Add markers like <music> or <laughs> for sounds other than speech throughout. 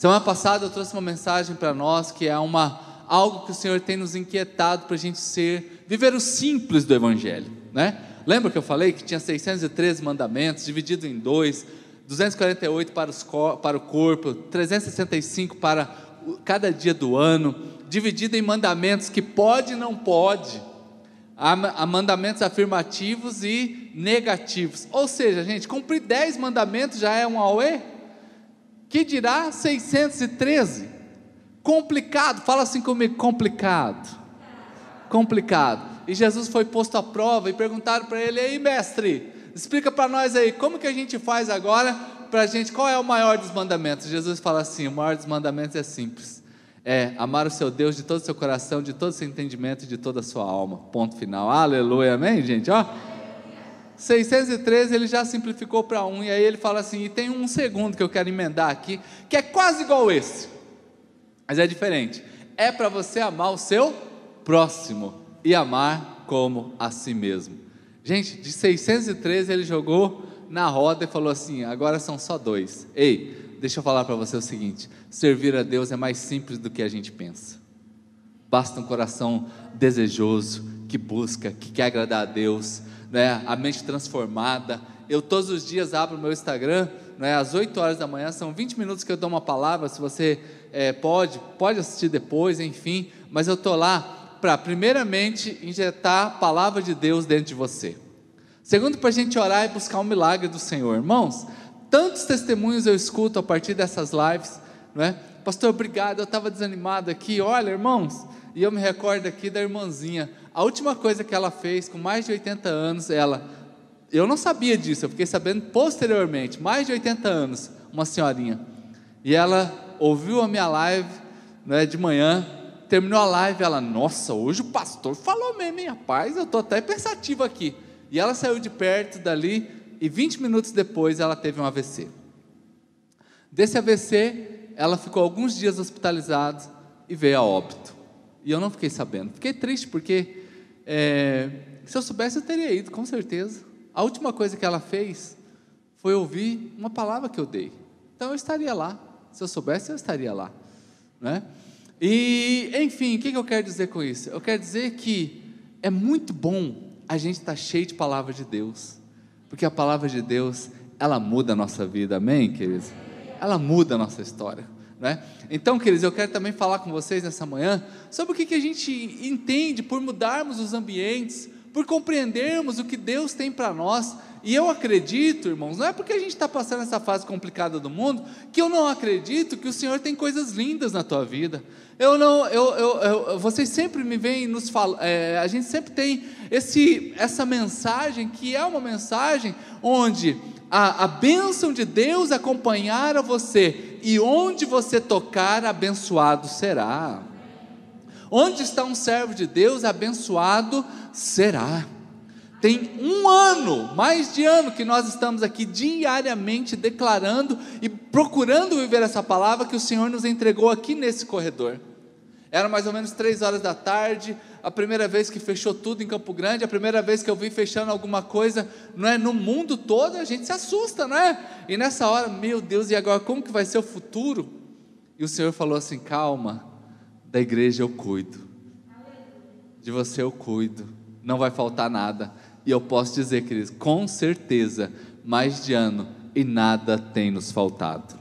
Semana passada eu trouxe uma mensagem para nós que é uma algo que o Senhor tem nos inquietado para a gente ser viver o simples do Evangelho, né? Lembra que eu falei que tinha 613 mandamentos, dividido em dois, 248 para, os, para o corpo, 365 para cada dia do ano, dividido em mandamentos que pode e não pode, há mandamentos afirmativos e negativos. Ou seja, gente, cumprir 10 mandamentos já é um auê? Que dirá 613? Complicado, fala assim comigo, complicado. Complicado. E Jesus foi posto à prova e perguntaram para ele: "Ei, mestre, explica para nós aí, como que a gente faz agora para a gente, qual é o maior dos mandamentos?" Jesus fala assim: "O maior dos mandamentos é simples é amar o seu Deus de todo o seu coração, de todo o seu entendimento e de toda a sua alma. Ponto final. Aleluia, amém, gente? Ó. 613 ele já simplificou para um, e aí ele fala assim: e tem um segundo que eu quero emendar aqui, que é quase igual esse, mas é diferente. É para você amar o seu próximo e amar como a si mesmo. Gente, de 613 ele jogou na roda e falou assim: agora são só dois. Ei, deixa eu falar para você o seguinte: servir a Deus é mais simples do que a gente pensa. Basta um coração desejoso, que busca, que quer agradar a Deus, né? a mente transformada. Eu todos os dias abro o meu Instagram, né? às 8 horas da manhã, são 20 minutos que eu dou uma palavra. Se você é, pode, pode assistir depois, enfim, mas eu estou lá para, primeiramente, injetar a palavra de Deus dentro de você. Segundo, para a gente orar e buscar um milagre do Senhor. Irmãos, Tantos testemunhos eu escuto a partir dessas lives, não é? Pastor, obrigado, eu estava desanimado aqui. Olha, irmãos, e eu me recordo aqui da irmãzinha. A última coisa que ela fez com mais de 80 anos, ela, eu não sabia disso, eu fiquei sabendo posteriormente, mais de 80 anos, uma senhorinha. E ela ouviu a minha live né, de manhã, terminou a live, ela, nossa, hoje o pastor falou mesmo, minha paz, eu estou até pensativo aqui. E ela saiu de perto dali, e 20 minutos depois ela teve um AVC. Desse AVC, ela ficou alguns dias hospitalizada e veio a óbito. E eu não fiquei sabendo. Fiquei triste porque é, se eu soubesse eu teria ido, com certeza. A última coisa que ela fez foi ouvir uma palavra que eu dei. Então eu estaria lá. Se eu soubesse, eu estaria lá. Né? E, enfim, o que eu quero dizer com isso? Eu quero dizer que é muito bom a gente estar tá cheio de palavra de Deus. Porque a palavra de Deus, ela muda a nossa vida, amém, queridos? Ela muda a nossa história. Né? Então, queridos, eu quero também falar com vocês nessa manhã sobre o que, que a gente entende por mudarmos os ambientes, por compreendermos o que Deus tem para nós. E eu acredito, irmãos, não é porque a gente está passando essa fase complicada do mundo que eu não acredito que o Senhor tem coisas lindas na tua vida. Eu não, eu, eu, eu vocês sempre me veem nos falam, é, a gente sempre tem esse, essa mensagem que é uma mensagem onde a, a bênção de Deus acompanhar a você e onde você tocar, abençoado será. Onde está um servo de Deus, abençoado será. Tem um ano, mais de ano, que nós estamos aqui diariamente declarando e procurando viver essa palavra que o Senhor nos entregou aqui nesse corredor. Era mais ou menos três horas da tarde, a primeira vez que fechou tudo em Campo Grande, a primeira vez que eu vi fechando alguma coisa, não é no mundo todo, a gente se assusta, não é? E nessa hora, meu Deus, e agora como que vai ser o futuro? E o Senhor falou assim: calma, da igreja eu cuido, de você eu cuido, não vai faltar nada. E eu posso dizer, queridos, com certeza, mais de ano e nada tem nos faltado.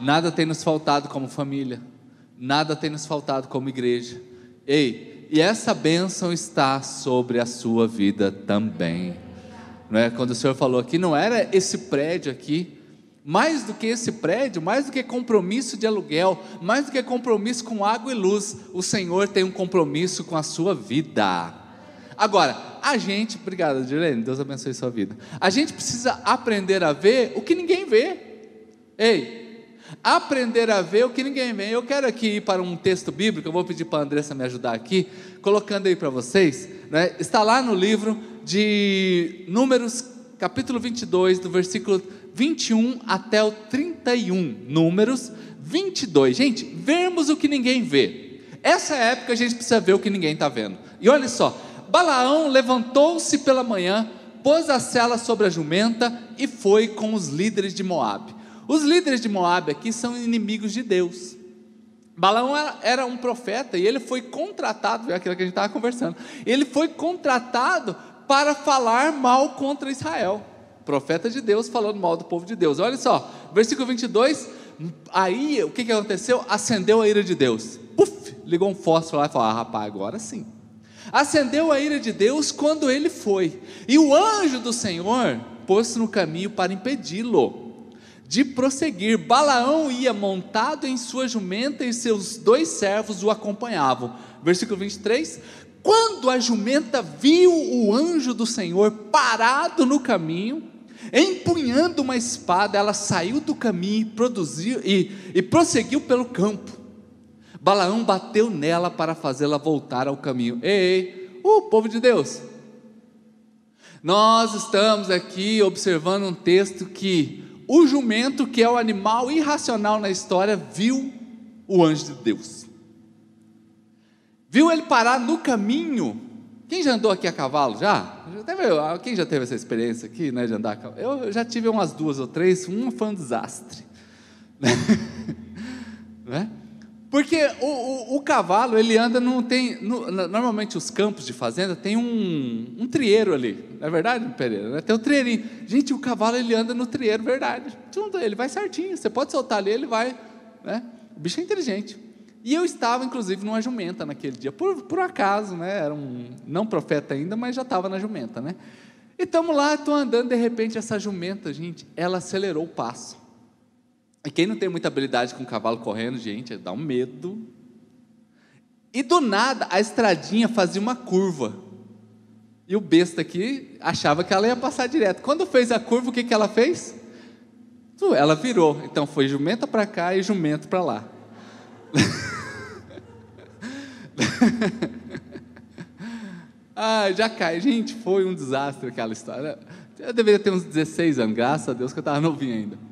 Nada tem nos faltado como família nada tem nos faltado como igreja. Ei, e essa bênção está sobre a sua vida também. Não é? Quando o Senhor falou aqui, não era esse prédio aqui, mais do que esse prédio, mais do que compromisso de aluguel, mais do que compromisso com água e luz, o Senhor tem um compromisso com a sua vida. Agora, a gente, obrigado, Dirlene, Deus abençoe sua vida. A gente precisa aprender a ver o que ninguém vê. Ei, Aprender a ver o que ninguém vê. Eu quero aqui ir para um texto bíblico, eu vou pedir para a Andressa me ajudar aqui, colocando aí para vocês. Né? Está lá no livro de Números, capítulo 22, do versículo 21 até o 31. Números 22. Gente, vermos o que ninguém vê. Essa época a gente precisa ver o que ninguém está vendo. E olha só: Balaão levantou-se pela manhã, pôs a cela sobre a jumenta e foi com os líderes de Moabe. Os líderes de Moab aqui são inimigos de Deus. Balaão era um profeta e ele foi contratado, é aquilo que a gente estava conversando. Ele foi contratado para falar mal contra Israel. Profeta de Deus falando mal do povo de Deus. Olha só, versículo 22. Aí o que, que aconteceu? Acendeu a ira de Deus. Puf, ligou um fósforo lá e falou: Ah, rapaz, agora sim. Acendeu a ira de Deus quando ele foi. E o anjo do Senhor pôs-se no caminho para impedi-lo de prosseguir. Balaão ia montado em sua jumenta e seus dois servos o acompanhavam. Versículo 23. Quando a jumenta viu o anjo do Senhor parado no caminho, empunhando uma espada, ela saiu do caminho e, produziu, e, e prosseguiu pelo campo. Balaão bateu nela para fazê-la voltar ao caminho. Ei, ei, uh, povo de Deus, nós estamos aqui observando um texto que o jumento, que é o animal irracional na história, viu o anjo de Deus. Viu ele parar no caminho. Quem já andou aqui a cavalo? Já? quem já teve essa experiência aqui, né, de andar a cavalo? Eu já tive umas duas ou três, uma foi um desastre. <laughs> né? Porque o, o, o, cavalo, ele anda, não tem. No, normalmente os campos de fazenda tem um, um trieiro ali. Não é verdade, Pereira? Né? Tem um trieirinho. Gente, o cavalo ele anda no trieiro, verdade. Ele vai certinho. Você pode soltar ali, ele vai. Né? O bicho é inteligente. E eu estava, inclusive, numa jumenta naquele dia, por, por acaso, né? Era um não profeta ainda, mas já estava na jumenta, né? E estamos lá, estou andando, de repente, essa jumenta, gente, ela acelerou o passo. E quem não tem muita habilidade com o cavalo correndo, gente, dá um medo. E do nada, a estradinha fazia uma curva. E o besta aqui achava que ela ia passar direto. Quando fez a curva, o que, que ela fez? Ela virou. Então foi jumenta para cá e jumento para lá. <laughs> ah, já cai. Gente, foi um desastre aquela história. Eu deveria ter uns 16 anos, graças a Deus que eu estava novinho ainda.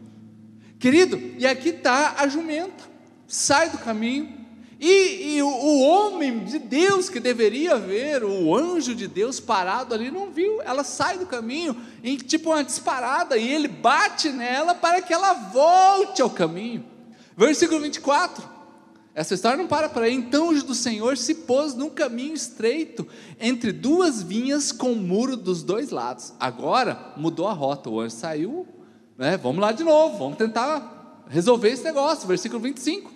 Querido, e aqui está a jumenta, sai do caminho, e, e o, o, homem de Deus que deveria ver, o anjo de Deus parado ali, não viu, ela sai do caminho, em tipo uma disparada, e ele bate nela para que ela volte ao caminho. Versículo 24. Essa história não para por aí. Então o anjo do Senhor se pôs num caminho estreito, entre duas vinhas com muro dos dois lados. Agora mudou a rota, o anjo saiu né? Vamos lá de novo, vamos tentar resolver esse negócio. Versículo 25.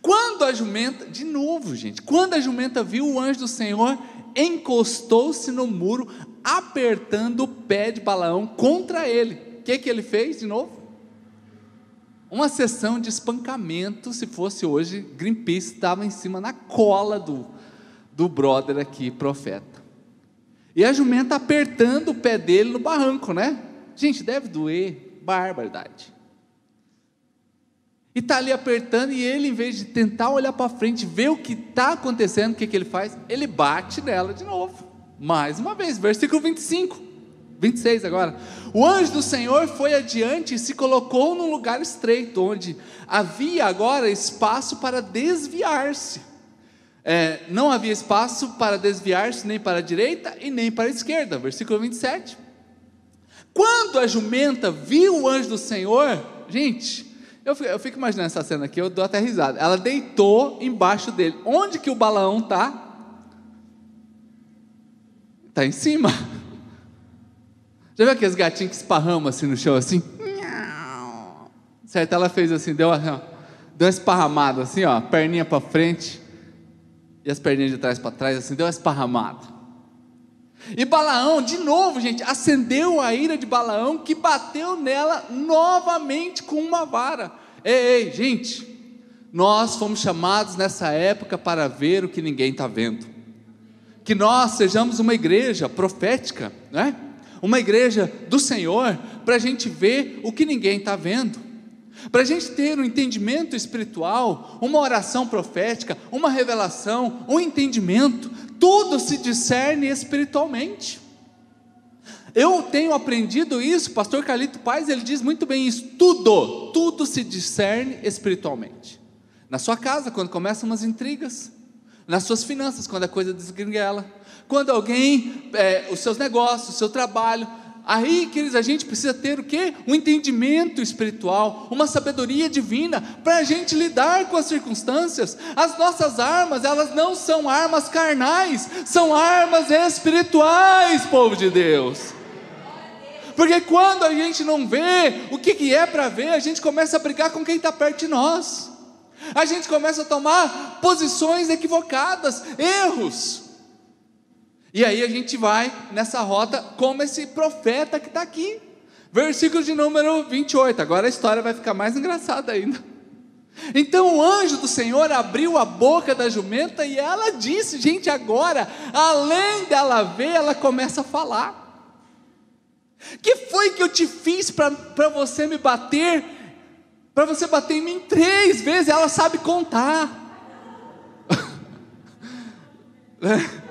Quando a jumenta, de novo, gente, quando a jumenta viu o anjo do Senhor, encostou-se no muro, apertando o pé de Balaão contra ele. O que, que ele fez de novo? Uma sessão de espancamento, se fosse hoje, Greenpeace estava em cima na cola do, do brother aqui, profeta. E a jumenta apertando o pé dele no barranco, né? Gente, deve doer, barbaridade. E está ali apertando, e ele, em vez de tentar olhar para frente, ver o que está acontecendo, o que, que ele faz? Ele bate nela de novo. Mais uma vez, versículo 25, 26 agora. O anjo do Senhor foi adiante e se colocou num lugar estreito, onde havia agora espaço para desviar-se. É, não havia espaço para desviar-se nem para a direita e nem para a esquerda. Versículo 27. Quando a jumenta viu o anjo do Senhor, gente, eu fico, eu fico, imaginando essa cena aqui, eu dou até risada. Ela deitou embaixo dele. Onde que o balão tá? Tá em cima. Já viu aqueles gatinhos que esparramam assim no chão assim? Certo? Ela fez assim, deu, deu uma esparramada assim, ó, perninha para frente e as perninhas de trás para trás assim, deu uma esparramada. E Balaão, de novo, gente, acendeu a ira de Balaão, que bateu nela novamente com uma vara. Ei, ei, gente, nós fomos chamados nessa época para ver o que ninguém está vendo. Que nós sejamos uma igreja profética, né? uma igreja do Senhor, para a gente ver o que ninguém está vendo. Para a gente ter um entendimento espiritual, uma oração profética, uma revelação, um entendimento tudo se discerne espiritualmente. Eu tenho aprendido isso, pastor Carlito Paz, ele diz muito bem isso, tudo, tudo se discerne espiritualmente. Na sua casa, quando começam umas intrigas, nas suas finanças, quando a coisa desgringuela, quando alguém, é, os seus negócios, o seu trabalho, Aí, queridos, a gente precisa ter o quê? Um entendimento espiritual, uma sabedoria divina para a gente lidar com as circunstâncias. As nossas armas, elas não são armas carnais, são armas espirituais, povo de Deus. Porque quando a gente não vê o que, que é para ver, a gente começa a brigar com quem está perto de nós. A gente começa a tomar posições equivocadas, erros. E aí a gente vai nessa rota como esse profeta que está aqui. Versículo de número 28. Agora a história vai ficar mais engraçada ainda. Então o anjo do Senhor abriu a boca da jumenta e ela disse: Gente, agora, além dela ver, ela começa a falar. Que foi que eu te fiz para você me bater? Para você bater em mim três vezes? Ela sabe contar. <laughs>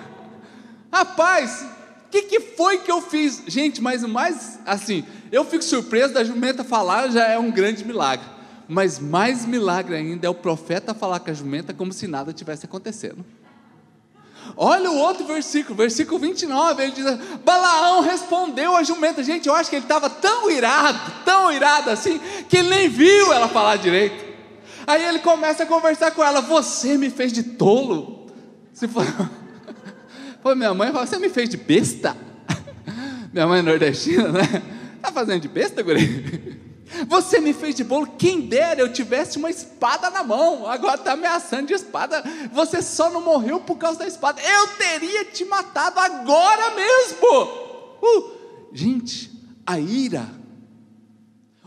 Rapaz, o que, que foi que eu fiz? Gente, mas mais, assim, eu fico surpreso da jumenta falar, já é um grande milagre. Mas mais milagre ainda é o profeta falar com a jumenta como se nada tivesse acontecendo. Olha o outro versículo, versículo 29, ele diz: Balaão respondeu a jumenta. Gente, eu acho que ele estava tão irado, tão irado assim, que ele nem viu ela falar direito. Aí ele começa a conversar com ela: Você me fez de tolo. Se for... <laughs> Pô, minha mãe fala, você me fez de besta? <laughs> minha mãe é nordestina, né? Tá fazendo de besta, guri? <laughs> Você me fez de bolo, quem dera eu tivesse uma espada na mão, agora está ameaçando de espada. Você só não morreu por causa da espada. Eu teria te matado agora mesmo. Uh, gente, a ira,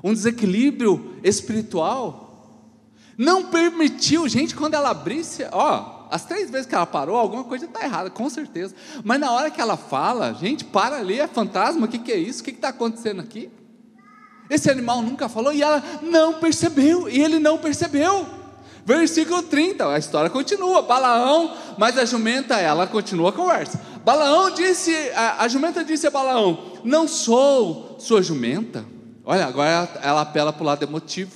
um desequilíbrio espiritual, não permitiu, gente, quando ela abrisse, ó, as três vezes que ela parou, alguma coisa está errada, com certeza. Mas na hora que ela fala, gente, para ali, é fantasma, o que, que é isso? O que está acontecendo aqui? Esse animal nunca falou e ela não percebeu, e ele não percebeu. Versículo 30, a história continua. Balaão, mas a jumenta, ela continua a conversa. Balaão disse, a, a jumenta disse a Balaão: Não sou sua jumenta. Olha, agora ela, ela apela para o lado emotivo.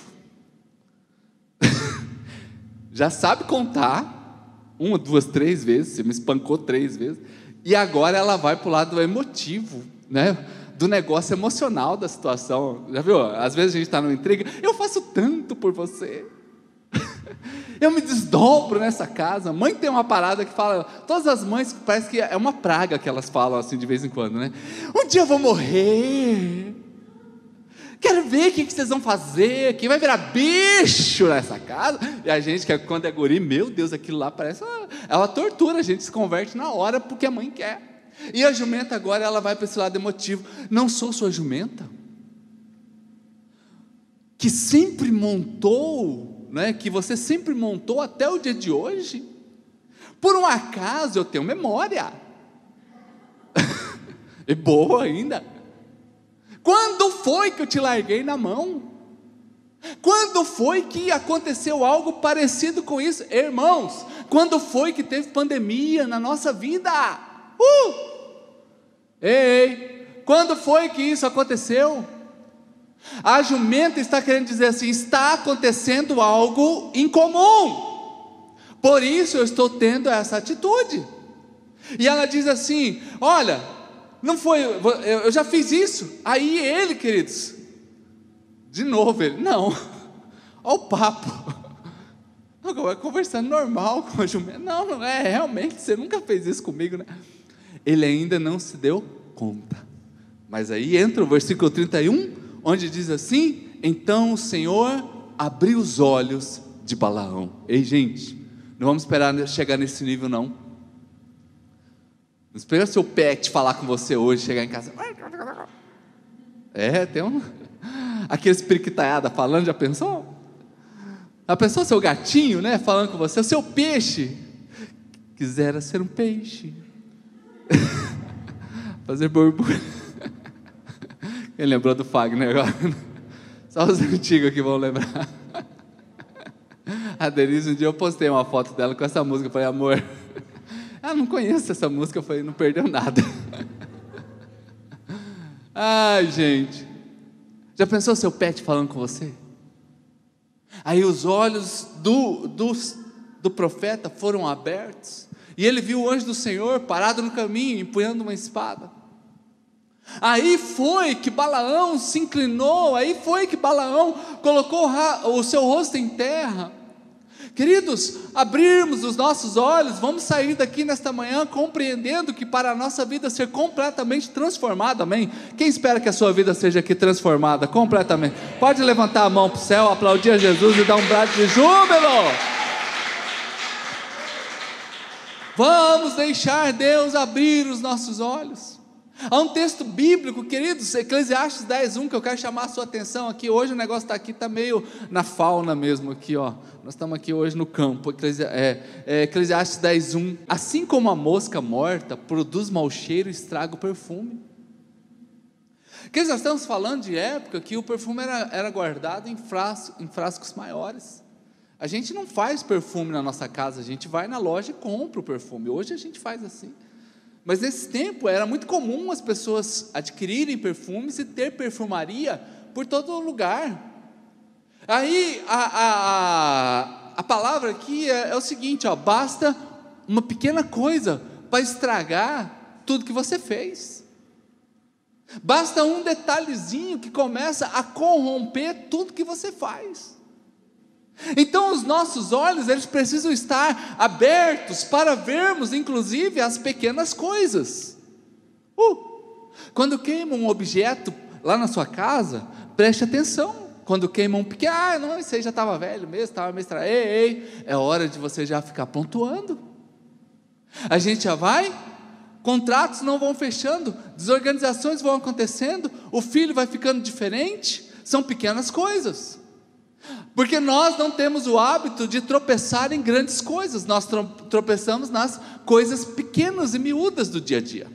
<laughs> Já sabe contar uma, duas, três vezes, você me espancou três vezes, e agora ela vai para o lado emotivo, né? do negócio emocional da situação. Já viu? Às vezes a gente está numa intriga, eu faço tanto por você. <laughs> Eu me desdobro nessa casa. Mãe tem uma parada que fala, todas as mães parece que é uma praga que elas falam assim de vez em quando, né? Um dia eu vou morrer. Quero ver o que vocês vão fazer, quem vai virar bicho nessa casa. E a gente, que é, quando é guri, meu Deus, aquilo lá parece é uma tortura, a gente se converte na hora porque a mãe quer. E a jumenta agora ela vai para esse lado emotivo. Não sou sua jumenta? Que sempre montou, né, que você sempre montou até o dia de hoje? Por um acaso eu tenho memória. <laughs> e boa ainda. Foi que eu te larguei na mão? Quando foi que aconteceu algo parecido com isso? Irmãos, quando foi que teve pandemia na nossa vida? Uh! Ei, quando foi que isso aconteceu? A jumenta está querendo dizer assim: está acontecendo algo incomum, por isso eu estou tendo essa atitude. E ela diz assim: olha, não foi, eu já fiz isso. Aí ele, queridos, de novo ele, não, <laughs> olha o papo. <laughs> Agora conversando normal com a jumenta. Não, não é, realmente, você nunca fez isso comigo, né? Ele ainda não se deu conta. Mas aí entra o versículo 31, onde diz assim: Então o Senhor abriu os olhos de Balaão. Ei, gente, não vamos esperar chegar nesse nível, não. Não espera seu pet falar com você hoje, chegar em casa. É, tem um. Aqueles periquitaiada falando, já pensou? Já pensou seu gatinho, né? Falando com você, o seu peixe. Quisera ser um peixe. <laughs> Fazer borbulha. Quem lembrou do Fagner agora? <laughs> Só os antigos aqui vão lembrar. <laughs> A Denise, um dia eu postei uma foto dela com essa música. Eu falei, amor, ah, não conheço essa música. Eu falei, não perdeu nada. <laughs> Ai, gente. Já pensou seu pet falando com você? Aí os olhos do, do, do profeta foram abertos. E ele viu o anjo do Senhor parado no caminho, empunhando uma espada. Aí foi que Balaão se inclinou, aí foi que Balaão colocou o seu rosto em terra. Queridos, abrirmos os nossos olhos, vamos sair daqui nesta manhã compreendendo que para a nossa vida ser completamente transformada, amém? Quem espera que a sua vida seja aqui transformada completamente? Pode levantar a mão para o céu, aplaudir a Jesus e dar um brado de júbilo. Vamos deixar Deus abrir os nossos olhos. Há um texto bíblico, queridos, Eclesiastes 10, 1, que eu quero chamar a sua atenção aqui. Hoje o negócio está aqui, está meio na fauna mesmo, aqui, ó. Nós estamos aqui hoje no campo. É, é, Eclesiastes 10, 1. Assim como a mosca morta produz mau cheiro e estraga o perfume. Nós estamos falando de época que o perfume era, era guardado em, frasco, em frascos maiores. A gente não faz perfume na nossa casa, a gente vai na loja e compra o perfume. Hoje a gente faz assim. Mas nesse tempo era muito comum as pessoas adquirirem perfumes e ter perfumaria por todo lugar. Aí a, a, a, palavra aqui é, é o seguinte: ó, basta uma pequena coisa para estragar tudo que você fez. Basta um detalhezinho que começa a corromper tudo que você faz. Então os nossos olhos, eles precisam estar abertos para vermos inclusive as pequenas coisas. Uh, quando queima um objeto lá na sua casa, preste atenção. Quando queima um pequeno, ah, não, isso aí já estava velho mesmo, estava meio estranho. Ei, ei, é hora de você já ficar pontuando. A gente já vai, contratos não vão fechando, desorganizações vão acontecendo, o filho vai ficando diferente, são pequenas coisas. Porque nós não temos o hábito de tropeçar em grandes coisas, nós tropeçamos nas coisas pequenas e miúdas do dia a dia.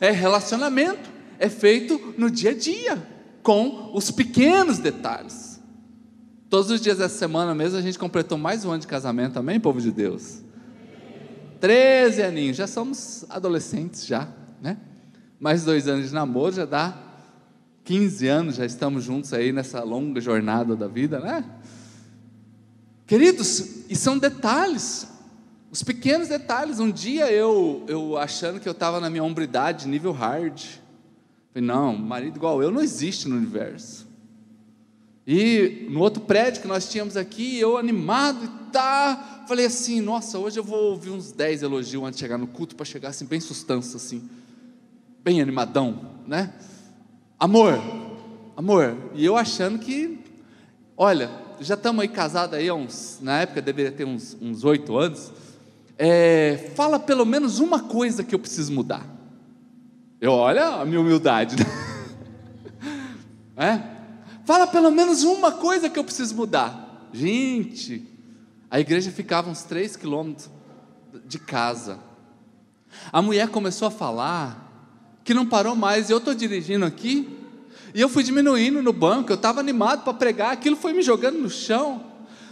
É relacionamento, é feito no dia a dia, com os pequenos detalhes. Todos os dias dessa semana mesmo a gente completou mais um ano de casamento, amém, povo de Deus? Treze aninhos, já somos adolescentes já, né? Mais dois anos de namoro já dá 15 anos já estamos juntos aí nessa longa jornada da vida, né? Queridos, e são detalhes, os pequenos detalhes. Um dia eu, eu achando que eu estava na minha hombridade, nível hard, falei, não, marido igual eu não existe no universo. E no outro prédio que nós tínhamos aqui, eu animado e tá, falei assim, nossa, hoje eu vou ouvir uns 10 elogios antes de chegar no culto, para chegar assim, bem sustância, assim, bem animadão, né? Amor, amor. E eu achando que, olha, já estamos aí casados aí uns, na época deveria ter uns oito anos. É, fala pelo menos uma coisa que eu preciso mudar. Eu, olha a minha humildade. Né? <laughs> É? Fala pelo menos uma coisa que eu preciso mudar. Gente, a igreja ficava uns três quilômetros de casa. A mulher começou a falar que não parou mais. Eu estou dirigindo aqui e eu fui diminuindo no banco. Eu estava animado para pregar, aquilo foi me jogando no chão.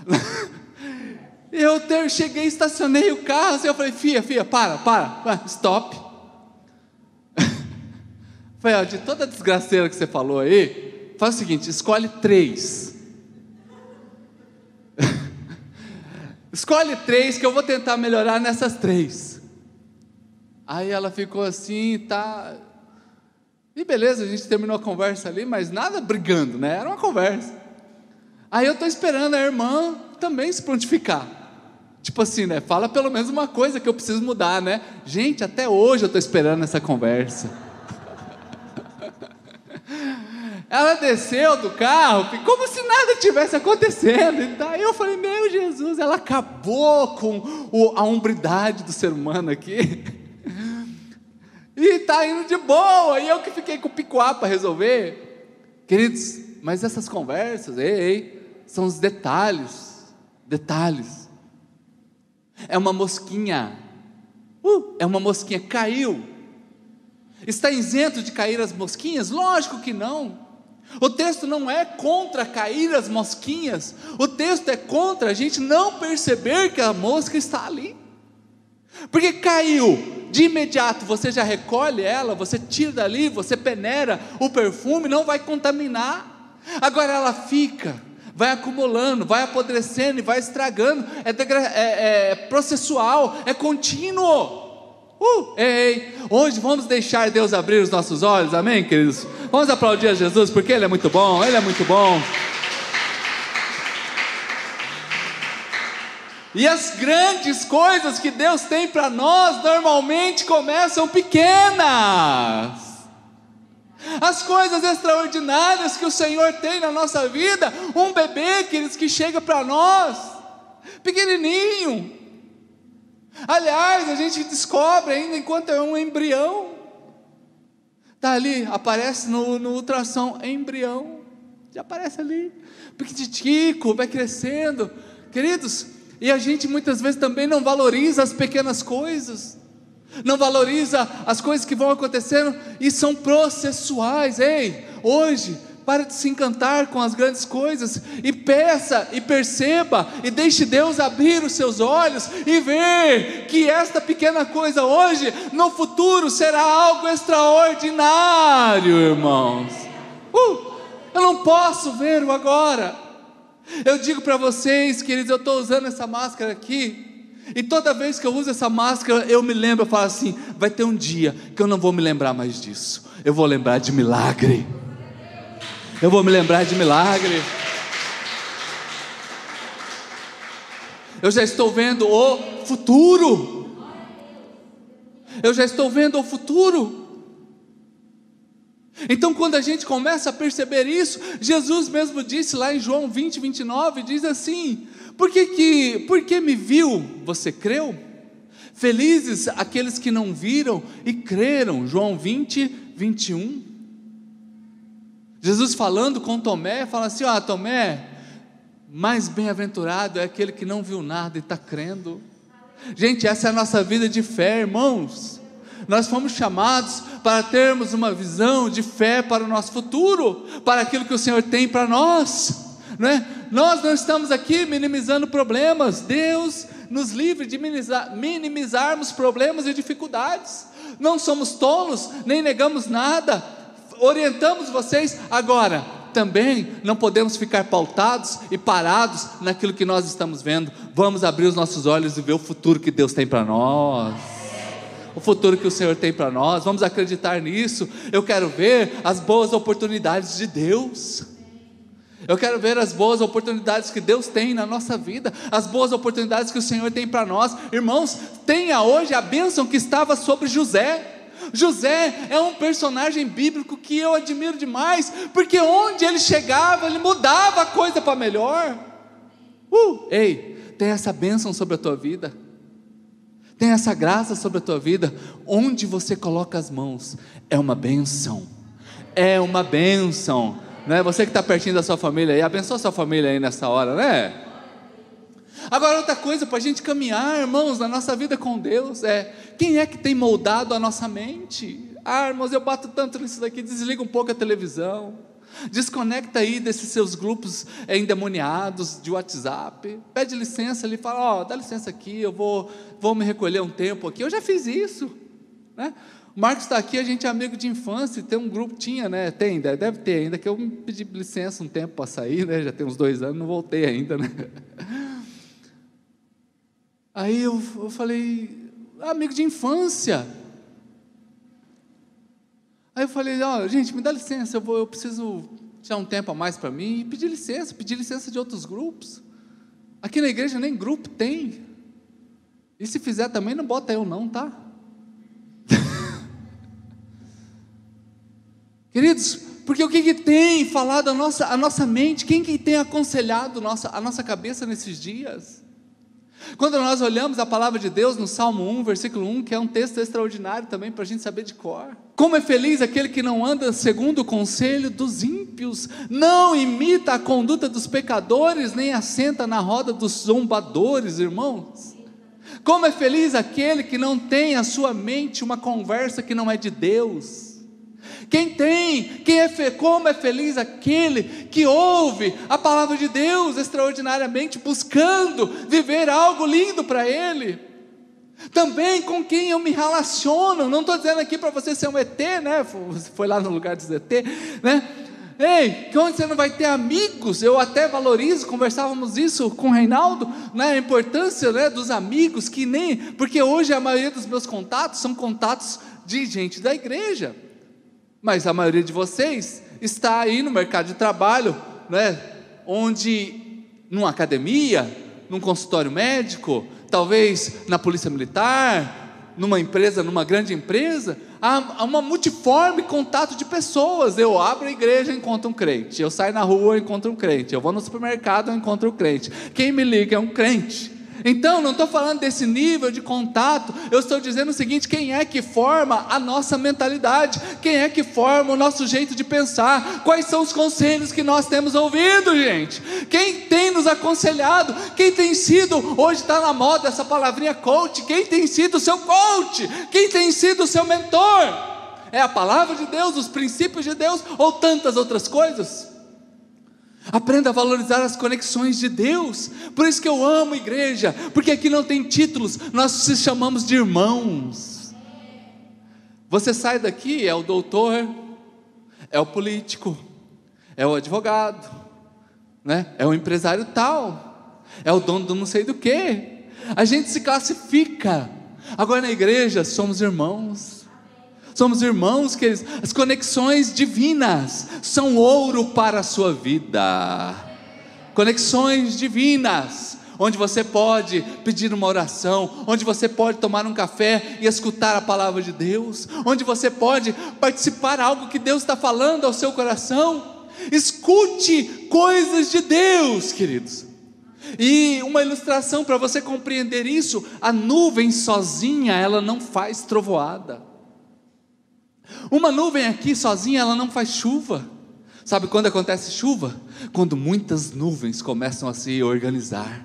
<laughs> eu cheguei, estacionei o carro. Assim, eu falei, Fia, Fia, para, para, stop. <laughs> falei, ó, de toda a desgraceira que você falou aí, faz o seguinte: escolhe três. <laughs> escolhe três que eu vou tentar melhorar nessas três. Aí ela ficou assim, tá. E beleza, a gente terminou a conversa ali, mas nada brigando, né? Era uma conversa. Aí eu estou esperando a irmã também se prontificar. Tipo assim, né? Fala pelo menos uma coisa que eu preciso mudar, né? Gente, até hoje eu estou esperando essa conversa. <laughs> Ela desceu do carro, como se nada tivesse acontecendo. E daí eu falei, meu Jesus, ela acabou com a hombridade do ser humano aqui. <laughs> E está indo de boa, e eu que fiquei com o picuá para resolver. Queridos, mas essas conversas, ei, ei, são os detalhes, detalhes. É uma mosquinha, uh, é uma mosquinha, caiu. Está isento de cair as mosquinhas? Lógico que não. O texto não é contra cair as mosquinhas, o texto é contra a gente não perceber que a mosca está ali. Porque caiu, de imediato você já recolhe ela, você tira dali, você peneira o perfume, não vai contaminar. Agora ela fica, vai acumulando, vai apodrecendo e vai estragando, é, é, é processual, é contínuo. Uh, ei, hoje vamos deixar Deus abrir os nossos olhos, amém, queridos? Vamos aplaudir a Jesus porque Ele é muito bom, Ele é muito bom. E as grandes coisas que Deus tem para nós normalmente começam pequenas. As coisas extraordinárias que o Senhor tem na nossa vida, um bebê, queridos, que chega para nós, pequenininho, Aliás, a gente descobre ainda enquanto é um embrião. Está ali, aparece no, no ultrassom, embrião. Já aparece ali. Piquititico, vai crescendo. Queridos, e a gente muitas vezes também não valoriza as pequenas coisas. Não valoriza as coisas que vão acontecendo e são processuais. Ei, hoje Pare de se encantar com as grandes coisas e peça e perceba e deixe Deus abrir os seus olhos e ver que esta pequena coisa hoje, no futuro, será algo extraordinário, irmãos. Uh, eu não posso ver o agora. Eu digo para vocês, queridos, eu estou usando essa máscara aqui. E toda vez que eu uso essa máscara, eu me lembro, eu falo assim: vai ter um dia que eu não vou me lembrar mais disso. Eu vou lembrar de milagre. Eu vou me lembrar de milagre. Eu já estou vendo o futuro. Eu já estou vendo o futuro. Então, quando a gente começa a perceber isso, Jesus mesmo disse lá em João 20, 29, diz assim: Por que, que, por que me viu, você creu? Felizes aqueles que não viram e creram. João 20, 21. Jesus falando com Tomé, fala assim: ó, Tomé, mais bem-aventurado é aquele que não viu nada e está crendo. Gente, essa é a nossa vida de fé, irmãos. Nós fomos chamados para termos uma visão de fé para o nosso futuro, para aquilo que o Senhor tem para nós. Não é? Nós não estamos aqui minimizando problemas, Deus nos livre de minimizar, minimizarmos problemas e dificuldades. Não somos tolos, nem negamos nada, orientamos vocês agora. Também não podemos ficar pautados e parados naquilo que nós estamos vendo. Vamos abrir os nossos olhos e ver o futuro que Deus tem para nós. O futuro que o Senhor tem para nós, vamos acreditar nisso. Eu quero ver as boas oportunidades de Deus. Eu quero ver as boas oportunidades que Deus tem na nossa vida, as boas oportunidades que o Senhor tem para nós. Irmãos, tenha hoje a bênção que estava sobre José. José é um personagem bíblico que eu admiro demais, porque onde ele chegava, ele mudava a coisa para melhor. Uh, ei, tem essa bênção sobre a tua vida, tem essa graça sobre a tua vida, onde você coloca as mãos, é uma bênção, é uma bênção, né? Você que está pertinho da sua família aí, abençoa a sua família aí nessa hora, né? Agora, outra coisa para a gente caminhar, irmãos, na nossa vida com Deus é quem é que tem moldado a nossa mente? Ah, irmãos, eu bato tanto nisso daqui, desliga um pouco a televisão, desconecta aí desses seus grupos endemoniados de WhatsApp, pede licença ali, fala, ó, oh, dá licença aqui, eu vou, vou me recolher um tempo aqui. Eu já fiz isso, né? O Marcos está aqui, a gente é amigo de infância, tem um grupo, tinha, né? Tem, deve ter ainda, que eu me pedi licença um tempo para sair, né? Já tem uns dois anos, não voltei ainda, né? <laughs> Aí eu, eu falei, amigo de infância. Aí eu falei, ó, gente, me dá licença, eu, vou, eu preciso tirar um tempo a mais para mim e pedir licença, pedir licença de outros grupos. Aqui na igreja nem grupo tem. E se fizer também, não bota eu não, tá? <laughs> Queridos, porque o que, que tem falado a nossa, a nossa mente? Quem que tem aconselhado nossa, a nossa cabeça nesses dias? Quando nós olhamos a palavra de Deus no Salmo 1, versículo 1, que é um texto extraordinário também para a gente saber de cor. Como é feliz aquele que não anda segundo o conselho dos ímpios, não imita a conduta dos pecadores, nem assenta na roda dos zombadores, irmãos. Como é feliz aquele que não tem a sua mente uma conversa que não é de Deus quem tem, quem é como é feliz aquele que ouve a palavra de Deus extraordinariamente, buscando viver algo lindo para ele. Também com quem eu me relaciono, não estou dizendo aqui para você ser um ET, né? Você foi lá no lugar dos ET, né? Ei, que onde você não vai ter amigos, eu até valorizo, conversávamos isso com o Reinaldo, né, a importância né, dos amigos, que nem, porque hoje a maioria dos meus contatos são contatos de gente da igreja, mas a maioria de vocês está aí no mercado de trabalho, né, onde, numa academia, num consultório médico, talvez na polícia militar, numa empresa, numa grande empresa, há, uma multiforme contato de pessoas. Eu abro a igreja, encontro um crente. Eu saio na rua, encontro um crente. Eu vou no supermercado, encontro um crente. Quem me liga é um crente. Então, não estou falando desse nível de contato, eu estou dizendo o seguinte: quem é que forma a nossa mentalidade? Quem é que forma o nosso jeito de pensar? Quais são os conselhos que nós temos ouvido, gente? Quem tem nos aconselhado? Quem tem sido, hoje está na moda essa palavrinha coach, quem tem sido o seu coach? Quem tem sido o seu mentor? É a palavra de Deus, os princípios de Deus ou tantas outras coisas? Aprenda a valorizar as conexões de Deus. Por isso que eu amo igreja, porque aqui não tem títulos, nós se chamamos de irmãos. Você sai daqui, é o doutor, é o político, é o advogado, né? é o empresário tal, é o dono do não sei do que. A gente se classifica. Agora na igreja somos irmãos somos irmãos, queridos. As conexões divinas são ouro para a sua vida. Conexões divinas, onde você pode pedir uma oração, onde você pode tomar um café e escutar a palavra de Deus, onde você pode participar algo que Deus está falando ao seu coração. Escute coisas de Deus, queridos. E uma ilustração para você compreender isso: a nuvem sozinha ela não faz trovoada. Uma nuvem aqui sozinha, ela não faz chuva. Sabe quando acontece chuva? Quando muitas nuvens começam a se organizar.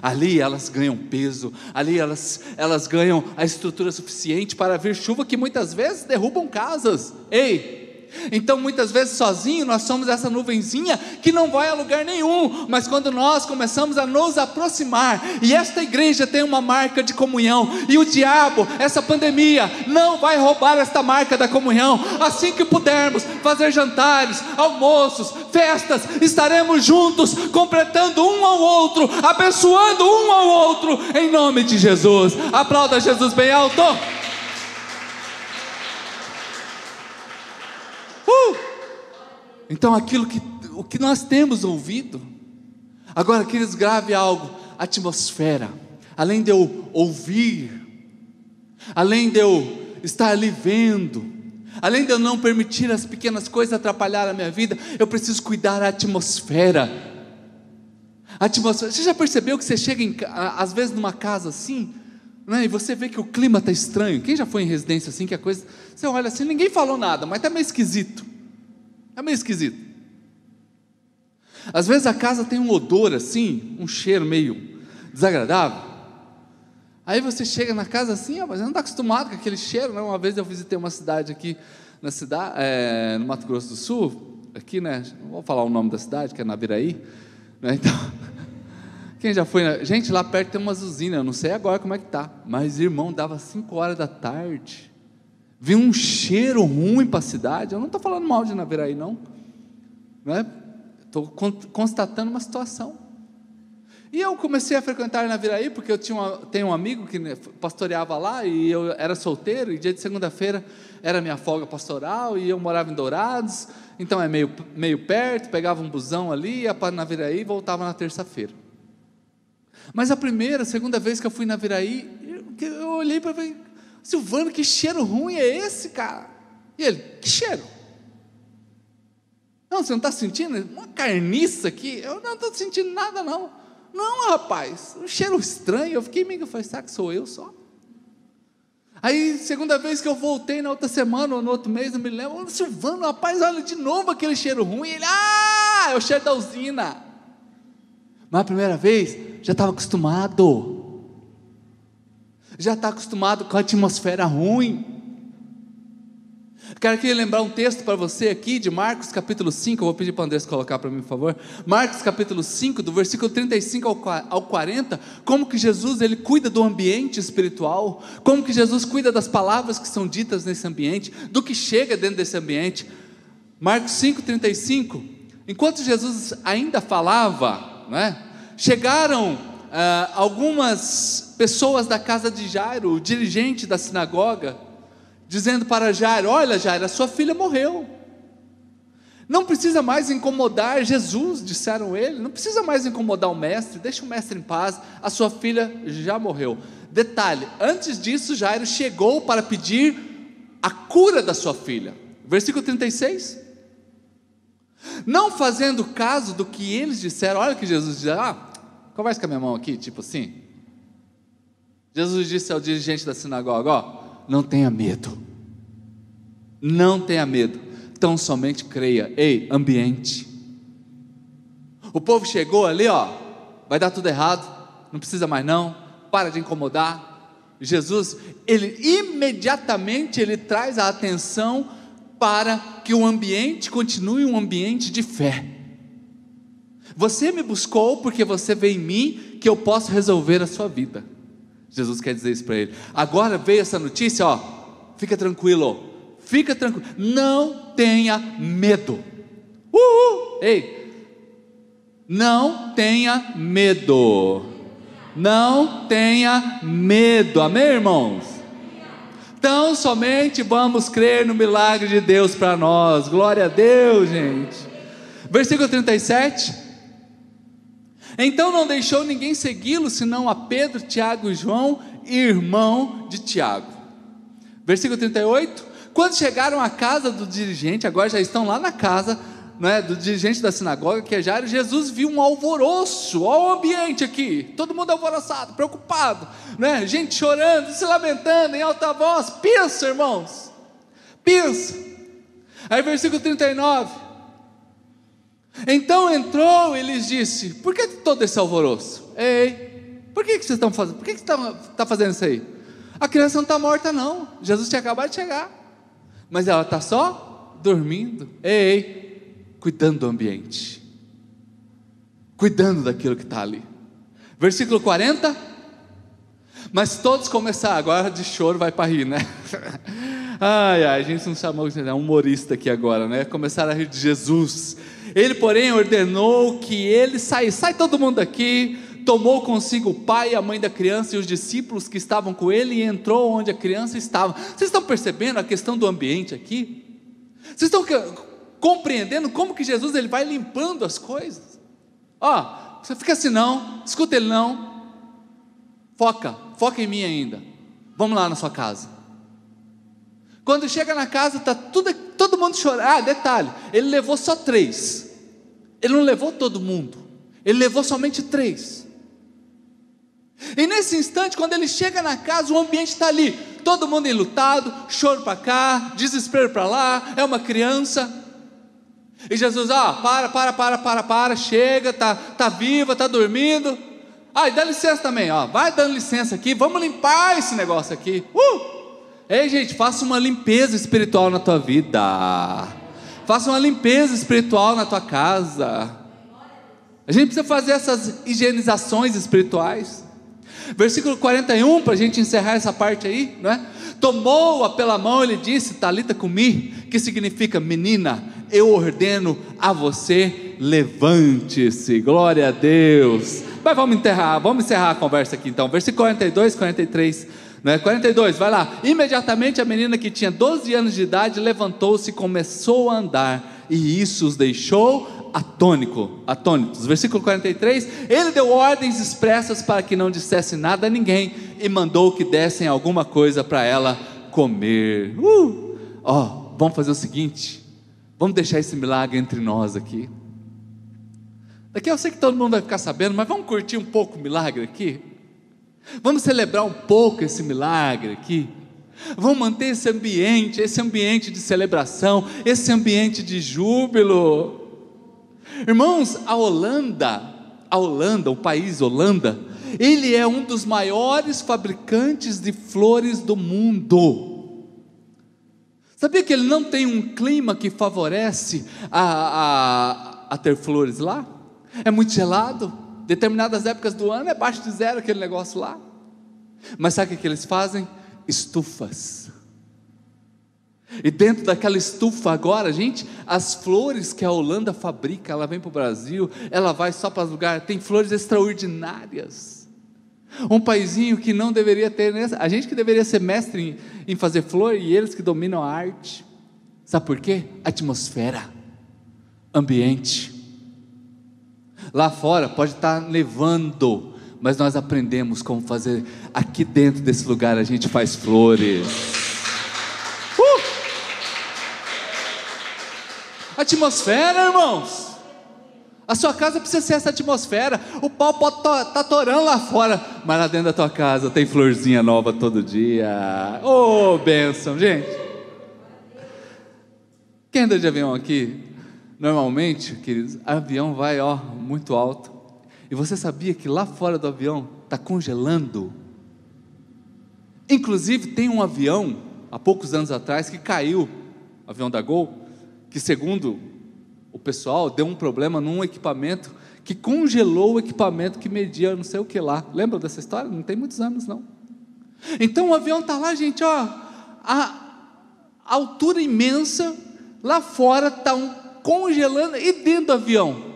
Ali elas ganham peso, ali elas, elas ganham a estrutura suficiente para vir chuva que muitas vezes derrubam casas. Ei, então, muitas vezes sozinho, nós somos essa nuvenzinha que não vai a lugar nenhum, mas quando nós começamos a nos aproximar, e esta igreja tem uma marca de comunhão, e o diabo, essa pandemia, não vai roubar esta marca da comunhão. Assim que pudermos fazer jantares, almoços, festas, estaremos juntos, completando um ao outro, abençoando um ao outro, em nome de Jesus. Aplauda Jesus bem alto. Então, aquilo que, o que nós temos ouvido, agora, queridos, grave algo: atmosfera, além de eu ouvir, além de eu estar ali vendo, além de eu não permitir as pequenas coisas atrapalhar a minha vida, eu preciso cuidar da atmosfera. A atmosfera. Você já percebeu que você chega, em, às vezes, numa casa assim, né, e você vê que o clima está estranho? Quem já foi em residência assim, que a coisa. Você olha assim, ninguém falou nada, mas está meio esquisito. É meio esquisito. Às vezes a casa tem um odor assim, um cheiro meio desagradável. Aí você chega na casa assim, mas você não está acostumado com aquele cheiro, né? Uma vez eu visitei uma cidade aqui na cidade, é, no Mato Grosso do Sul, aqui, né? Não vou falar o nome da cidade, que é Naviraí, né? Então, <laughs> quem já foi? Gente, lá perto tem umas usinas, eu não sei agora como é que tá, mas irmão, dava 5 horas da tarde vi um cheiro ruim para a cidade. Eu não estou falando mal de Naviraí, não. Estou né? constatando uma situação. E eu comecei a frequentar Naviraí porque eu tinha uma, tenho um amigo que né, pastoreava lá e eu era solteiro. E dia de segunda-feira era minha folga pastoral e eu morava em Dourados. Então é meio, meio perto. Pegava um busão ali, ia para Naviraí e voltava na terça-feira. Mas a primeira, segunda vez que eu fui na Naviraí, eu, eu olhei para ver Silvano, que cheiro ruim é esse, cara? E ele, que cheiro? Não, você não está sentindo uma carniça aqui? Eu não estou sentindo nada, não. Não, rapaz, um cheiro estranho. Eu fiquei meio, falei, será que sou eu só? Aí, segunda vez que eu voltei na outra semana ou no outro mês, eu me lembro, Silvano, rapaz, olha de novo aquele cheiro ruim. Ele, ah, é o cheiro da usina. Mas a primeira vez, já estava acostumado já está acostumado com a atmosfera ruim. Quero aqui lembrar um texto para você aqui de Marcos capítulo 5, eu vou pedir para o Andrés colocar para mim, por favor. Marcos capítulo 5, do versículo 35 ao 40, como que Jesus ele cuida do ambiente espiritual, como que Jesus cuida das palavras que são ditas nesse ambiente, do que chega dentro desse ambiente. Marcos 5,35. Enquanto Jesus ainda falava, né, chegaram ah, algumas pessoas da casa de Jairo, o dirigente da sinagoga, dizendo para Jairo: Olha, Jairo, a sua filha morreu. Não precisa mais incomodar Jesus, disseram ele, não precisa mais incomodar o mestre, deixa o mestre em paz, a sua filha já morreu. Detalhe: antes disso, Jairo chegou para pedir a cura da sua filha. Versículo 36. Não fazendo caso do que eles disseram, olha que Jesus disse: Ah, conversa com a minha mão aqui, tipo assim. Jesus disse ao dirigente da sinagoga: Ó, não tenha medo, não tenha medo, tão somente creia. Ei, ambiente. O povo chegou ali, ó, vai dar tudo errado, não precisa mais não, para de incomodar. Jesus, ele imediatamente ele traz a atenção para que o ambiente continue um ambiente de fé. Você me buscou porque você vê em mim que eu posso resolver a sua vida. Jesus quer dizer isso para ele. Agora veio essa notícia, ó, fica tranquilo, fica tranquilo, não tenha medo. Uhul, ei, não tenha medo, não tenha medo, amém, irmãos? Então somente vamos crer no milagre de Deus para nós, glória a Deus, gente. Versículo 37. Então não deixou ninguém segui-lo, senão a Pedro, Tiago e João, irmão de Tiago. Versículo 38. Quando chegaram à casa do dirigente, agora já estão lá na casa né, do dirigente da sinagoga, que é Jairo, Jesus viu um alvoroço, olha o ambiente aqui, todo mundo alvoroçado, preocupado, né, gente chorando, se lamentando em alta voz. Pensa, irmãos, pensa. Aí, versículo 39. Então entrou e lhes disse: Por que todo esse alvoroço? Ei, por que, que vocês estão fazendo? Por que, que você está tá fazendo isso aí? A criança não está morta, não. Jesus tinha acabado de chegar. Mas ela está só dormindo. Ei, cuidando do ambiente. Cuidando daquilo que está ali. Versículo 40. Mas todos começaram, agora de choro vai para rir, né? <laughs> Ai, ai, a gente não chamou de humorista aqui agora, né? Começaram a rir de Jesus. Ele, porém, ordenou que ele saísse, sai todo mundo daqui, tomou consigo o pai a mãe da criança e os discípulos que estavam com ele e entrou onde a criança estava. Vocês estão percebendo a questão do ambiente aqui? Vocês estão compreendendo como que Jesus ele vai limpando as coisas? Ó, você fica assim não, escuta ele não, foca, foca em mim ainda. Vamos lá na sua casa. Quando chega na casa, está tudo, todo mundo chorando. Ah, detalhe, ele levou só três. Ele não levou todo mundo. Ele levou somente três. E nesse instante, quando ele chega na casa, o ambiente está ali. Todo mundo enlutado, choro para cá, desespero para lá, é uma criança. E Jesus, ah, para, para, para, para, para, chega, tá, tá viva, tá dormindo. Ah, e dá licença também, ó, vai dando licença aqui, vamos limpar esse negócio aqui. Uh! Ei, gente, faça uma limpeza espiritual na tua vida. Faça uma limpeza espiritual na tua casa. A gente precisa fazer essas higienizações espirituais. Versículo 41, para a gente encerrar essa parte aí, não é? Tomou-a pela mão, ele disse, Talita comi, que significa menina, eu ordeno a você, levante-se, glória a Deus. Mas vamos enterrar, vamos encerrar a conversa aqui então. Versículo 42, 43. Né? 42, vai lá. Imediatamente a menina que tinha 12 anos de idade levantou-se e começou a andar, e isso os deixou atônico, atônitos. Versículo 43: Ele deu ordens expressas para que não dissesse nada a ninguém e mandou que dessem alguma coisa para ela comer. Uh! Ó, oh, vamos fazer o seguinte: vamos deixar esse milagre entre nós aqui. Daqui eu sei que todo mundo vai ficar sabendo, mas vamos curtir um pouco o milagre aqui. Vamos celebrar um pouco esse milagre aqui. Vamos manter esse ambiente, esse ambiente de celebração, esse ambiente de júbilo. Irmãos, a Holanda, a Holanda, o país Holanda, ele é um dos maiores fabricantes de flores do mundo. Sabia que ele não tem um clima que favorece a, a, a ter flores lá? É muito gelado determinadas épocas do ano é baixo de zero aquele negócio lá. Mas sabe o que eles fazem? Estufas. E dentro daquela estufa agora, gente, as flores que a Holanda fabrica, ela vem para o Brasil, ela vai só para lugares, tem flores extraordinárias. Um paizinho que não deveria ter, a gente que deveria ser mestre em, em fazer flor e eles que dominam a arte. Sabe por quê? Atmosfera, ambiente. Lá fora pode estar nevando, mas nós aprendemos como fazer. Aqui dentro desse lugar a gente faz flores. Uh! Atmosfera, irmãos. A sua casa precisa ser essa atmosfera. O pau pode estar tá torando lá fora, mas lá dentro da tua casa tem florzinha nova todo dia. Ô, oh, bênção, gente. Quem anda de avião aqui? Normalmente, queridos, avião vai ó, muito alto. E você sabia que lá fora do avião está congelando? Inclusive, tem um avião, há poucos anos atrás, que caiu, avião da Gol, que segundo o pessoal, deu um problema num equipamento que congelou o equipamento que media não sei o que lá. Lembra dessa história? Não tem muitos anos, não. Então o avião está lá, gente, ó, a, altura imensa, lá fora está um congelando e dentro do avião.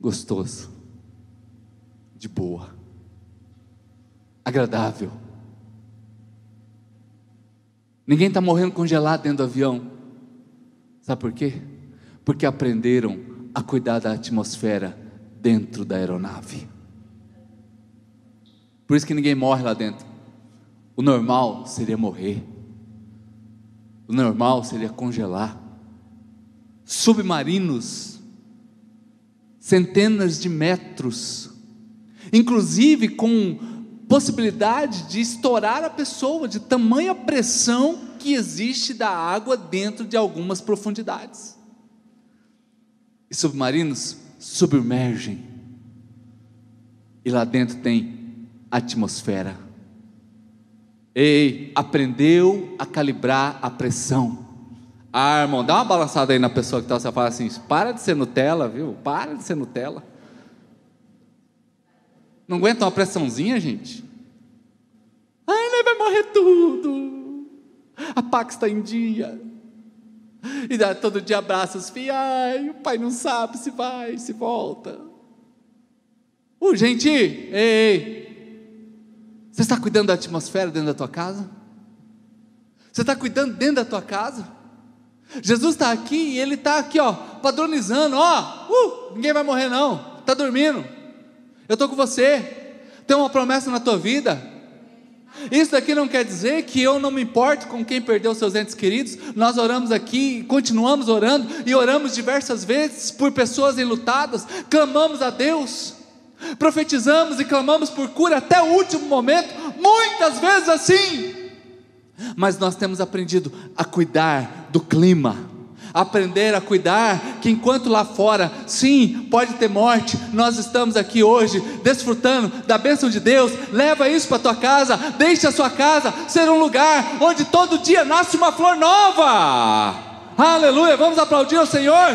Gostoso, de boa, agradável. Ninguém está morrendo congelado dentro do avião. Sabe por quê? Porque aprenderam a cuidar da atmosfera dentro da aeronave. Por isso que ninguém morre lá dentro. O normal seria morrer. O normal seria congelar. Submarinos, centenas de metros, inclusive com possibilidade de estourar a pessoa, de tamanha pressão que existe da água dentro de algumas profundidades. E submarinos submergem. E lá dentro tem atmosfera. Ei, aprendeu a calibrar a pressão. Ah, irmão, dá uma balançada aí na pessoa que está, você fala assim: para de ser Nutella, viu? Para de ser Nutella. Não aguenta uma pressãozinha, gente? Ai, vai morrer tudo a Pax está em dia. E dá, todo dia abraça os filhos, o pai não sabe se vai, se volta. Uh, gente, ei, ei, você está cuidando da atmosfera dentro da tua casa? Você está cuidando dentro da tua casa? Jesus está aqui e ele está aqui, ó, padronizando, ó, uh, ninguém vai morrer não, está dormindo. Eu estou com você. Tem uma promessa na tua vida. Isso daqui não quer dizer que eu não me importo com quem perdeu seus entes queridos. Nós oramos aqui, continuamos orando e oramos diversas vezes por pessoas enlutadas, clamamos a Deus, profetizamos e clamamos por cura até o último momento, muitas vezes assim. Mas nós temos aprendido a cuidar do clima aprender a cuidar, que enquanto lá fora, sim, pode ter morte, nós estamos aqui hoje desfrutando da bênção de Deus. Leva isso para tua casa, deixe a sua casa ser um lugar onde todo dia nasce uma flor nova. Aleluia! Vamos aplaudir o Senhor.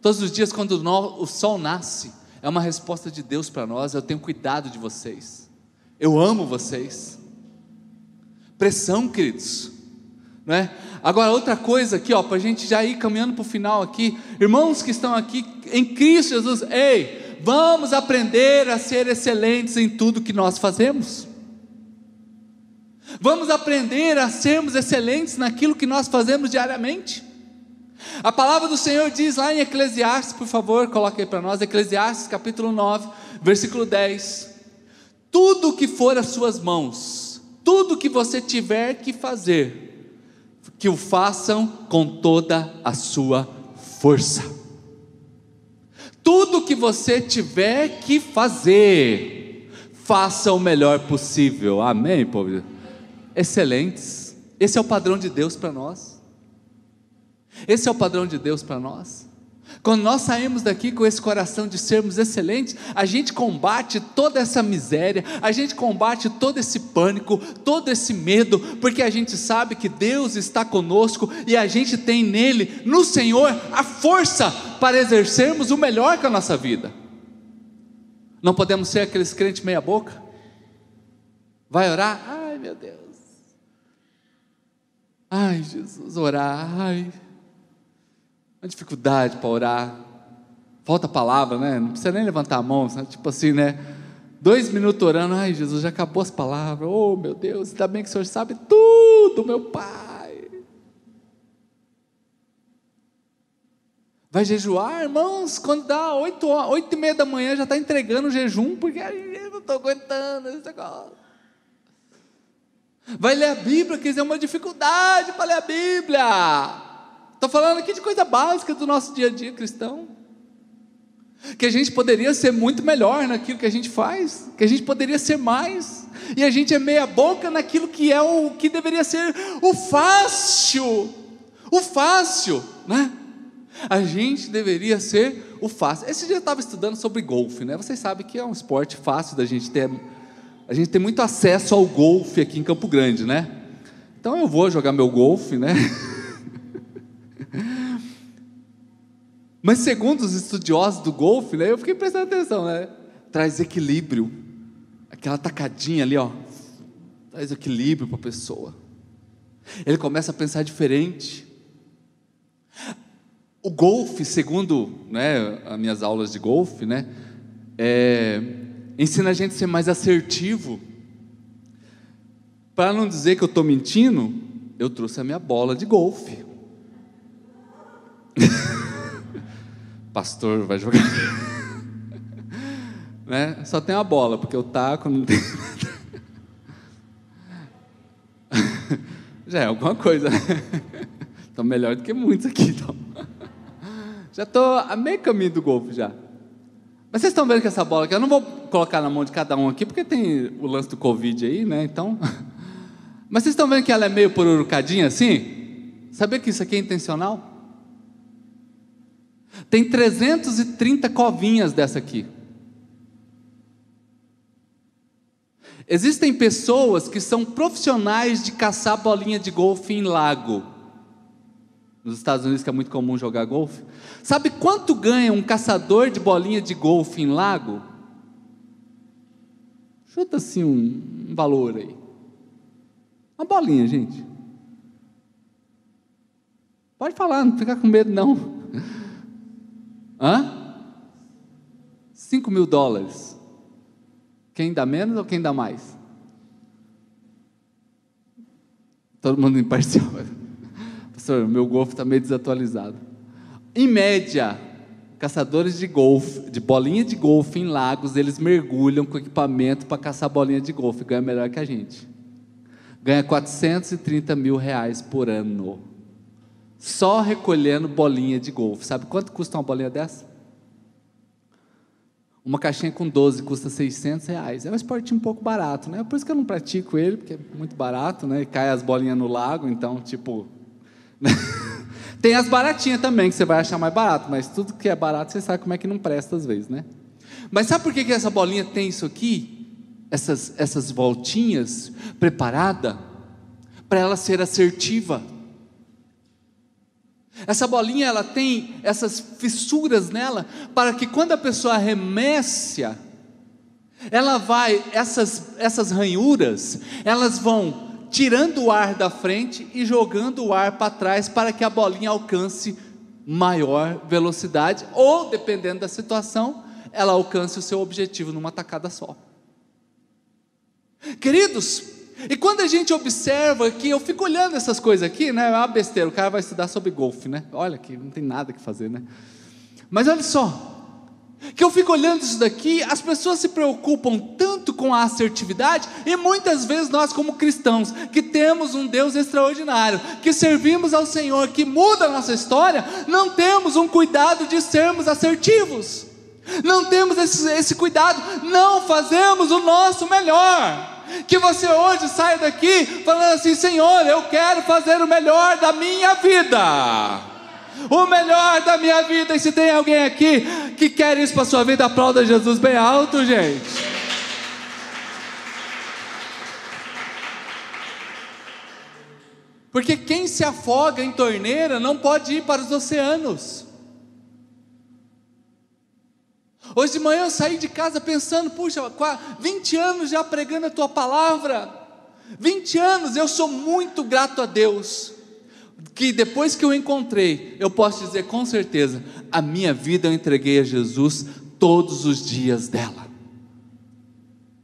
Todos os dias, quando o sol nasce, é uma resposta de Deus para nós. Eu tenho cuidado de vocês, eu amo vocês. Pressão, queridos. Não é? Agora, outra coisa aqui, ó, para a gente já ir caminhando para o final aqui, irmãos que estão aqui em Cristo Jesus, ei, vamos aprender a ser excelentes em tudo que nós fazemos. Vamos aprender a sermos excelentes naquilo que nós fazemos diariamente. A palavra do Senhor diz lá em Eclesiastes, por favor, coloque aí para nós, Eclesiastes capítulo 9, versículo 10. Tudo que for as suas mãos, tudo que você tiver que fazer, que o façam com toda a sua força. Tudo que você tiver que fazer, faça o melhor possível. Amém, povo? Excelentes. Esse é o padrão de Deus para nós. Esse é o padrão de Deus para nós. Quando nós saímos daqui com esse coração de sermos excelentes, a gente combate toda essa miséria, a gente combate todo esse pânico, todo esse medo, porque a gente sabe que Deus está conosco e a gente tem nele, no Senhor, a força para exercermos o melhor com a nossa vida. Não podemos ser aqueles crentes meia-boca, Vai orar? Ai, meu Deus. Ai, Jesus, orar. Ai. Uma dificuldade para orar. Falta palavra, né? Não precisa nem levantar a mão, sabe? tipo assim, né? Dois minutos orando, ai Jesus, já acabou as palavras. Oh meu Deus, ainda bem que o Senhor sabe tudo, meu Pai. Vai jejuar, irmãos, quando dá oito, oito e meia da manhã já está entregando o jejum, porque eu não estou aguentando esse negócio. Vai ler a Bíblia, quer dizer, é uma dificuldade para ler a Bíblia. Estou falando aqui de coisa básica do nosso dia a dia cristão que a gente poderia ser muito melhor naquilo que a gente faz, que a gente poderia ser mais, e a gente é meia boca naquilo que é o que deveria ser o fácil, o fácil, né? A gente deveria ser o fácil. Esse dia eu estava estudando sobre golfe, né? Vocês sabem que é um esporte fácil da gente ter, a gente tem muito acesso ao golfe aqui em Campo Grande, né? Então eu vou jogar meu golfe, né? <laughs> <laughs> Mas segundo os estudiosos do golfe, né, eu fiquei prestando atenção, né? Traz equilíbrio. Aquela tacadinha ali, ó, traz equilíbrio para a pessoa. Ele começa a pensar diferente. O golfe, segundo né, as minhas aulas de golfe, né, é, ensina a gente a ser mais assertivo. Para não dizer que eu estou mentindo, eu trouxe a minha bola de golfe. <laughs> pastor vai jogar. <laughs> né? Só tem a bola, porque o taco não tem. <laughs> Já é alguma coisa, né? Estou melhor do que muitos aqui, então. Já estou a meio caminho do golfe já. Mas vocês estão vendo que essa bola aqui, eu não vou colocar na mão de cada um aqui, porque tem o lance do Covid aí, né? Então. Mas vocês estão vendo que ela é meio pururucadinha assim? Sabia que isso aqui é intencional? Tem 330 covinhas dessa aqui. Existem pessoas que são profissionais de caçar bolinha de golfe em lago. Nos Estados Unidos, que é muito comum jogar golfe. Sabe quanto ganha um caçador de bolinha de golfe em lago? Chuta assim um, um valor aí. Uma bolinha, gente. Pode falar, não fica com medo não. Hã? 5 mil dólares. Quem dá menos ou quem dá mais? Todo mundo imparcial. <laughs> Pastor, meu golfe está meio desatualizado. Em média, caçadores de golfe, de bolinha de golfe em lagos, eles mergulham com equipamento para caçar bolinha de golfe, ganha melhor que a gente. Ganha 430 mil reais por ano só recolhendo bolinha de golfe. Sabe quanto custa uma bolinha dessa? Uma caixinha com 12 custa 600 reais. É um esporte um pouco barato, né? Por isso que eu não pratico ele, porque é muito barato, né? E cai as bolinhas no lago, então, tipo. <laughs> Tem as baratinhas também, que você vai achar mais barato, mas tudo que é barato você sabe como é que não presta às vezes, né? Mas sabe por que, que essa bolinha tem isso aqui? Essas, essas voltinhas preparada para ela ser assertiva. Essa bolinha ela tem essas fissuras nela para que quando a pessoa arremesse, ela vai essas essas ranhuras, elas vão tirando o ar da frente e jogando o ar para trás para que a bolinha alcance maior velocidade ou dependendo da situação, ela alcance o seu objetivo numa tacada só. Queridos, e quando a gente observa aqui, eu fico olhando essas coisas aqui, né? É uma besteira, o cara vai estudar sobre golfe, né? Olha que não tem nada que fazer, né? Mas olha só, que eu fico olhando isso daqui, as pessoas se preocupam tanto com a assertividade, e muitas vezes nós, como cristãos, que temos um Deus extraordinário, que servimos ao Senhor, que muda a nossa história, não temos um cuidado de sermos assertivos, não temos esse, esse cuidado, não fazemos o nosso melhor. Que você hoje saia daqui falando assim: Senhor, eu quero fazer o melhor da minha vida. O melhor da minha vida. E se tem alguém aqui que quer isso para sua vida, aplauda Jesus bem alto, gente. Porque quem se afoga em torneira não pode ir para os oceanos. Hoje de manhã eu saí de casa pensando, puxa, 20 anos já pregando a tua palavra. 20 anos, eu sou muito grato a Deus. Que depois que eu encontrei, eu posso dizer com certeza, a minha vida eu entreguei a Jesus todos os dias dela.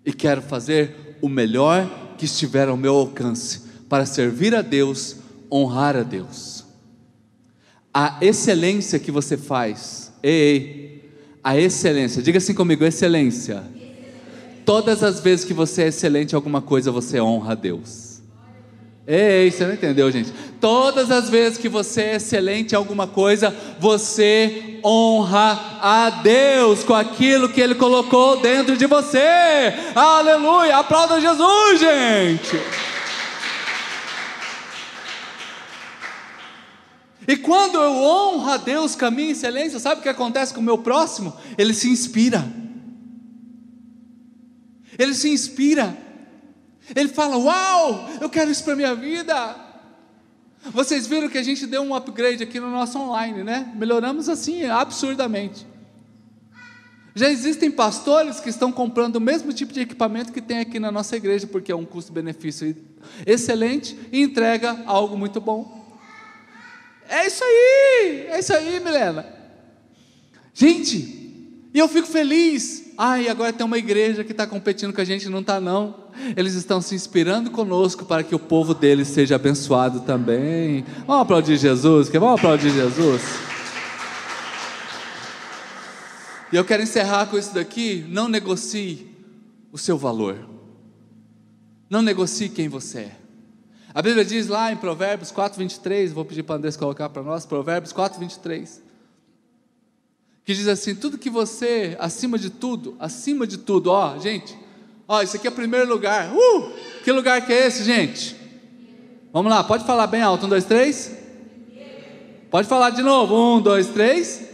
E quero fazer o melhor que estiver ao meu alcance para servir a Deus, honrar a Deus. A excelência que você faz, ei, ei a excelência, diga assim comigo: excelência. Todas as vezes que você é excelente em alguma coisa, você honra a Deus. Ei, você não entendeu, gente? Todas as vezes que você é excelente em alguma coisa, você honra a Deus com aquilo que Ele colocou dentro de você. Aleluia! Aplauda Jesus, gente! E quando eu honro a Deus a minha excelência, sabe o que acontece com o meu próximo? Ele se inspira. Ele se inspira. Ele fala: Uau, eu quero isso para a minha vida. Vocês viram que a gente deu um upgrade aqui no nosso online, né? Melhoramos assim absurdamente. Já existem pastores que estão comprando o mesmo tipo de equipamento que tem aqui na nossa igreja, porque é um custo-benefício excelente e entrega algo muito bom. É isso aí, é isso aí, Milena. Gente, e eu fico feliz. Ai, agora tem uma igreja que está competindo com a gente, não está não. Eles estão se inspirando conosco para que o povo deles seja abençoado também. Vamos aplaudir Jesus, que vamos aplaudir Jesus. E eu quero encerrar com isso daqui. Não negocie o seu valor. Não negocie quem você é. A Bíblia diz lá em Provérbios 4, 23, vou pedir para Andrés colocar para nós, Provérbios 4, 23, que diz assim: tudo que você, acima de tudo, acima de tudo, ó, gente, ó, isso aqui é primeiro lugar, uh, que lugar que é esse, gente? Vamos lá, pode falar bem alto, um, dois, três. Pode falar de novo, um, dois, três.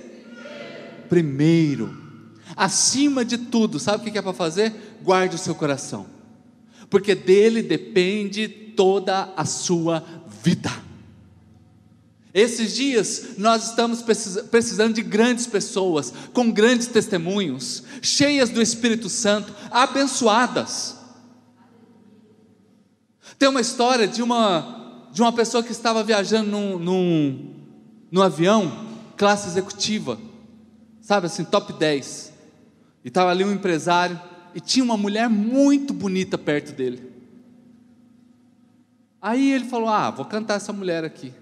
Primeiro, acima de tudo, sabe o que é para fazer? Guarde o seu coração, porque dele depende toda a sua vida. Esses dias nós estamos precisando de grandes pessoas, com grandes testemunhos, cheias do Espírito Santo, abençoadas. Tem uma história de uma, de uma pessoa que estava viajando num, num, num avião, classe executiva, sabe assim, top 10. E estava ali um empresário, e tinha uma mulher muito bonita perto dele. Aí ele falou: Ah, vou cantar essa mulher aqui.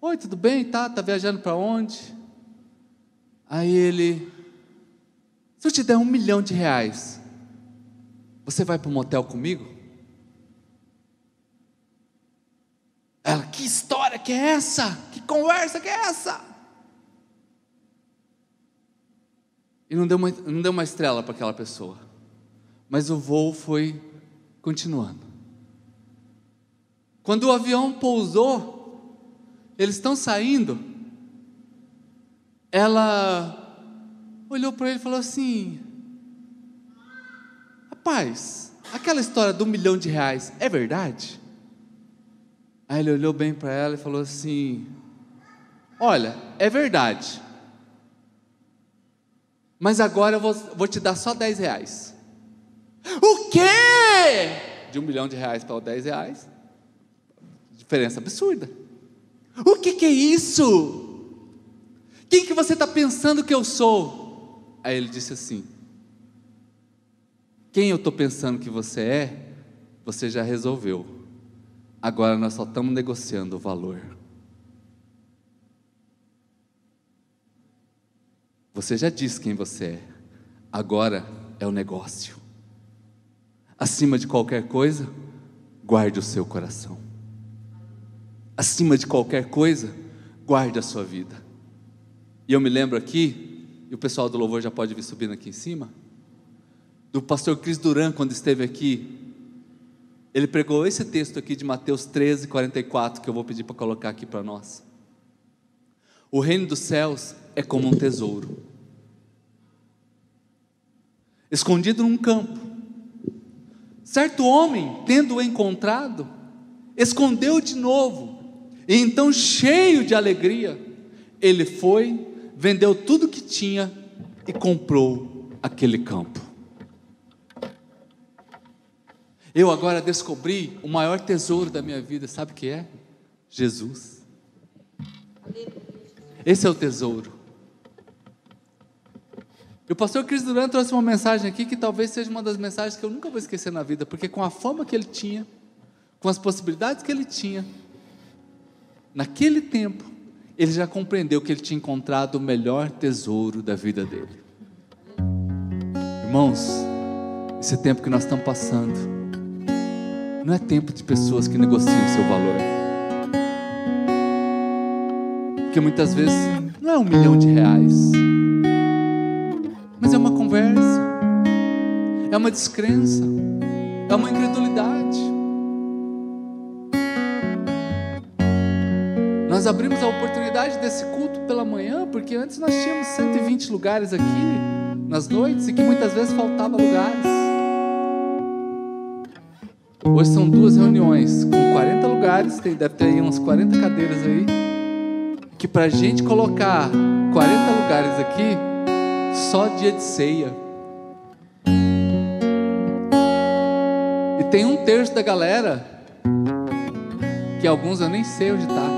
Oi, tudo bem? Tá, tá viajando para onde? Aí ele: Se eu te der um milhão de reais, você vai para um motel comigo? Ela: Que história que é essa? Que conversa que é essa? E não deu uma, não deu uma estrela para aquela pessoa. Mas o voo foi continuando. Quando o avião pousou, eles estão saindo, ela olhou para ele e falou assim: Rapaz, aquela história do milhão de reais é verdade? Aí ele olhou bem para ela e falou assim: Olha, é verdade, mas agora eu vou, vou te dar só 10 reais. O quê? De um milhão de reais para 10 reais. Diferença absurda. O que, que é isso? Quem que você está pensando que eu sou? Aí ele disse assim: Quem eu estou pensando que você é, você já resolveu. Agora nós só estamos negociando o valor. Você já disse quem você é. Agora é o negócio. Acima de qualquer coisa, guarde o seu coração acima de qualquer coisa, guarde a sua vida. E eu me lembro aqui, e o pessoal do louvor já pode vir subindo aqui em cima, do pastor Cris Duran, quando esteve aqui, ele pregou esse texto aqui de Mateus 13, 44, que eu vou pedir para colocar aqui para nós. O reino dos céus é como um tesouro, escondido num campo. Certo homem, tendo-o encontrado, escondeu de novo e então, cheio de alegria, ele foi, vendeu tudo que tinha e comprou aquele campo. Eu agora descobri o maior tesouro da minha vida, sabe o que é? Jesus. Esse é o tesouro. E o pastor Cris Duran trouxe uma mensagem aqui que talvez seja uma das mensagens que eu nunca vou esquecer na vida, porque com a fama que ele tinha, com as possibilidades que ele tinha, naquele tempo, ele já compreendeu que ele tinha encontrado o melhor tesouro da vida dele. Irmãos, esse tempo que nós estamos passando, não é tempo de pessoas que negociam o seu valor. Porque muitas vezes não é um milhão de reais, é uma conversa, é uma descrença, é uma incredulidade. Nós abrimos a oportunidade desse culto pela manhã, porque antes nós tínhamos 120 lugares aqui nas noites e que muitas vezes faltava lugares. Hoje são duas reuniões com 40 lugares, tem, deve ter aí umas 40 cadeiras aí, que para a gente colocar 40 lugares aqui, só dia de ceia. E tem um terço da galera, que alguns eu nem sei onde está.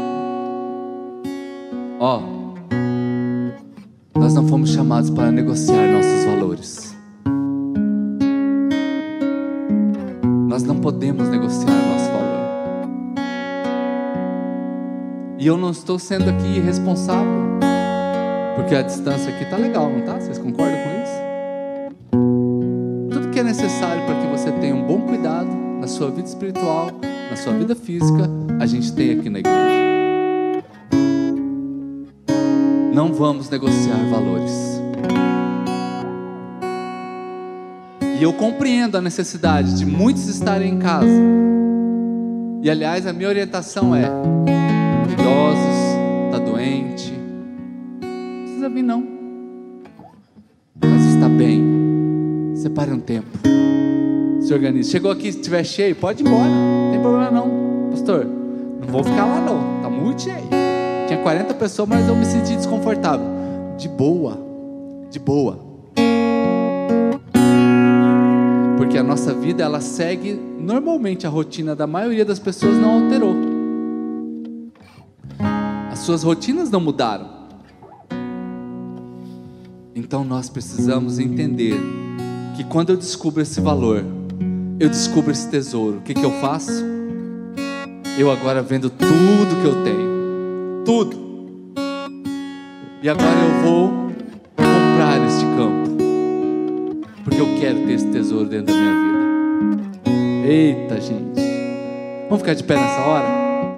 Ó, nós não fomos chamados para negociar nossos valores. Nós não podemos negociar nosso valor. E eu não estou sendo aqui irresponsável, porque a distância aqui tá legal, não tá? Vocês concordam com isso? Tudo que é necessário para que você tenha um bom cuidado na sua vida espiritual, na sua vida física, a gente tem aqui na igreja. Não vamos negociar valores. E eu compreendo a necessidade de muitos estarem em casa. E aliás, a minha orientação é: não. Mas está bem. Separe um tempo. Se organize. Chegou aqui, se estiver cheio, pode ir embora. Não tem problema não. Pastor, não vou ficar lá não. Está muito cheio. Tinha 40 pessoas, mas eu me senti desconfortável. De boa. De boa. Porque a nossa vida ela segue normalmente a rotina da maioria das pessoas não alterou. As suas rotinas não mudaram. Então nós precisamos entender que quando eu descubro esse valor, eu descubro esse tesouro. O que, que eu faço? Eu agora vendo tudo que eu tenho tudo. E agora eu vou comprar este campo, porque eu quero ter esse tesouro dentro da minha vida. Eita, gente. Vamos ficar de pé nessa hora?